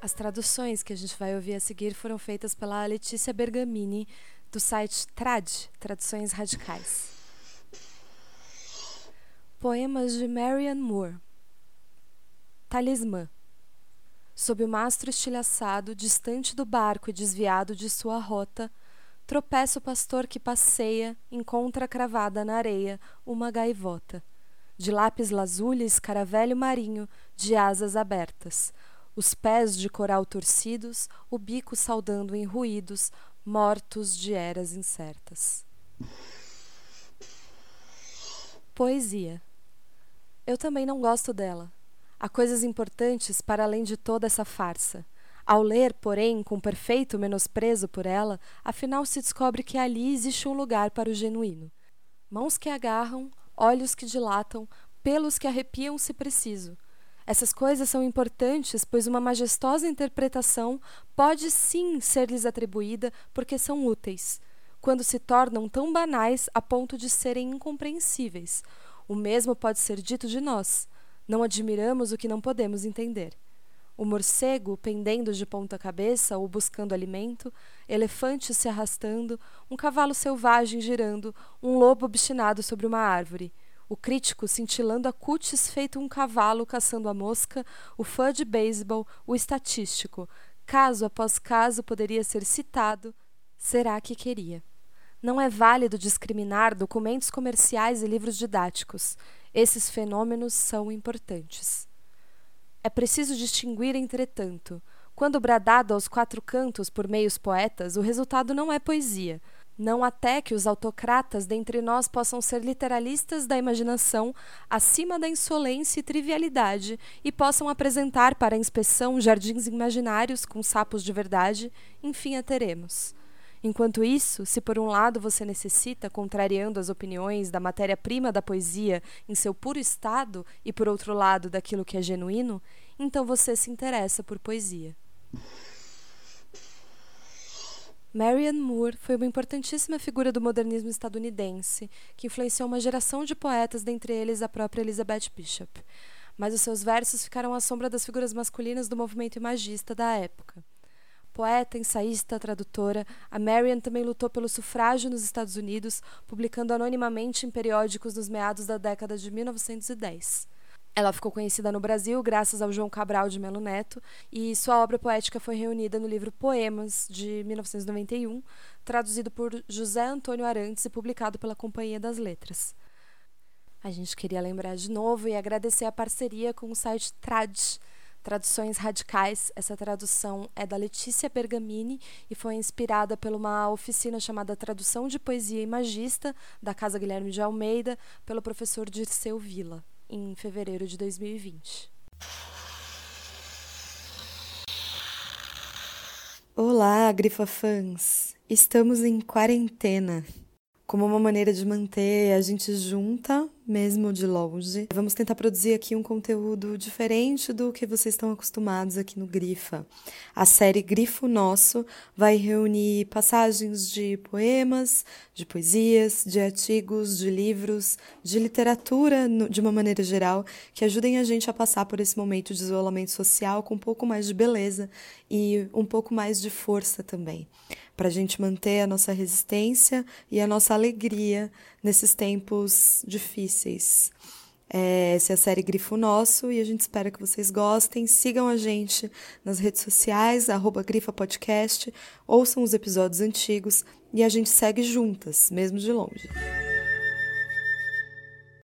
As traduções que a gente vai ouvir a seguir foram feitas pela Letícia Bergamini, do site Trad Traduções Radicais. Poemas de Marian Moore. Talismã. Sob o mastro estilhaçado, distante do barco e desviado de sua rota, tropeça o pastor que passeia, encontra cravada na areia uma gaivota. De lápis lazuli, escaravelho marinho, de asas abertas, os pés de coral torcidos, o bico saudando em ruídos, mortos de eras incertas. Poesia. Eu também não gosto dela. Há coisas importantes para além de toda essa farsa. Ao ler, porém, com perfeito menosprezo por ela, afinal se descobre que ali existe um lugar para o genuíno. Mãos que agarram, olhos que dilatam, pelos que arrepiam se preciso. Essas coisas são importantes, pois uma majestosa interpretação pode sim ser-lhes atribuída porque são úteis, quando se tornam tão banais a ponto de serem incompreensíveis, o mesmo pode ser dito de nós. Não admiramos o que não podemos entender. O morcego pendendo de ponta cabeça ou buscando alimento, elefantes se arrastando, um cavalo selvagem girando, um lobo obstinado sobre uma árvore. O crítico cintilando a cutis feito um cavalo caçando a mosca, o fã de beisebol, o estatístico. Caso após caso poderia ser citado, será que queria? Não é válido discriminar documentos comerciais e livros didáticos. Esses fenômenos são importantes. É preciso distinguir, entretanto. Quando bradado aos quatro cantos por meios poetas, o resultado não é poesia. Não até que os autocratas dentre nós possam ser literalistas da imaginação acima da insolência e trivialidade e possam apresentar para a inspeção jardins imaginários com sapos de verdade, enfim a teremos. Enquanto isso, se por um lado você necessita, contrariando as opiniões da matéria-prima da poesia em seu puro estado, e por outro lado daquilo que é genuíno, então você se interessa por poesia. Marian Moore foi uma importantíssima figura do modernismo estadunidense, que influenciou uma geração de poetas, dentre eles a própria Elizabeth Bishop. Mas os seus versos ficaram à sombra das figuras masculinas do movimento imagista da época. Poeta, ensaísta, tradutora, a Marian também lutou pelo sufrágio nos Estados Unidos, publicando anonimamente em periódicos nos meados da década de 1910. Ela ficou conhecida no Brasil graças ao João Cabral de Melo Neto e sua obra poética foi reunida no livro Poemas, de 1991, traduzido por José Antônio Arantes e publicado pela Companhia das Letras. A gente queria lembrar de novo e agradecer a parceria com o site Trad, Traduções Radicais. Essa tradução é da Letícia Bergamini e foi inspirada por uma oficina chamada Tradução de Poesia Imagista, da Casa Guilherme de Almeida, pelo professor Dirceu Vila, em fevereiro de 2020. Olá, Grifa fãs! Estamos em quarentena como uma maneira de manter a gente junta, mesmo de longe. Vamos tentar produzir aqui um conteúdo diferente do que vocês estão acostumados aqui no Grifa. A série Grifo Nosso vai reunir passagens de poemas, de poesias, de artigos, de livros, de literatura de uma maneira geral, que ajudem a gente a passar por esse momento de isolamento social com um pouco mais de beleza e um pouco mais de força também para a gente manter a nossa resistência e a nossa alegria nesses tempos difíceis. É, essa é a série Grifo Nosso e a gente espera que vocês gostem. Sigam a gente nas redes sociais, arroba Grifa Podcast, ouçam os episódios antigos e a gente segue juntas, mesmo de longe.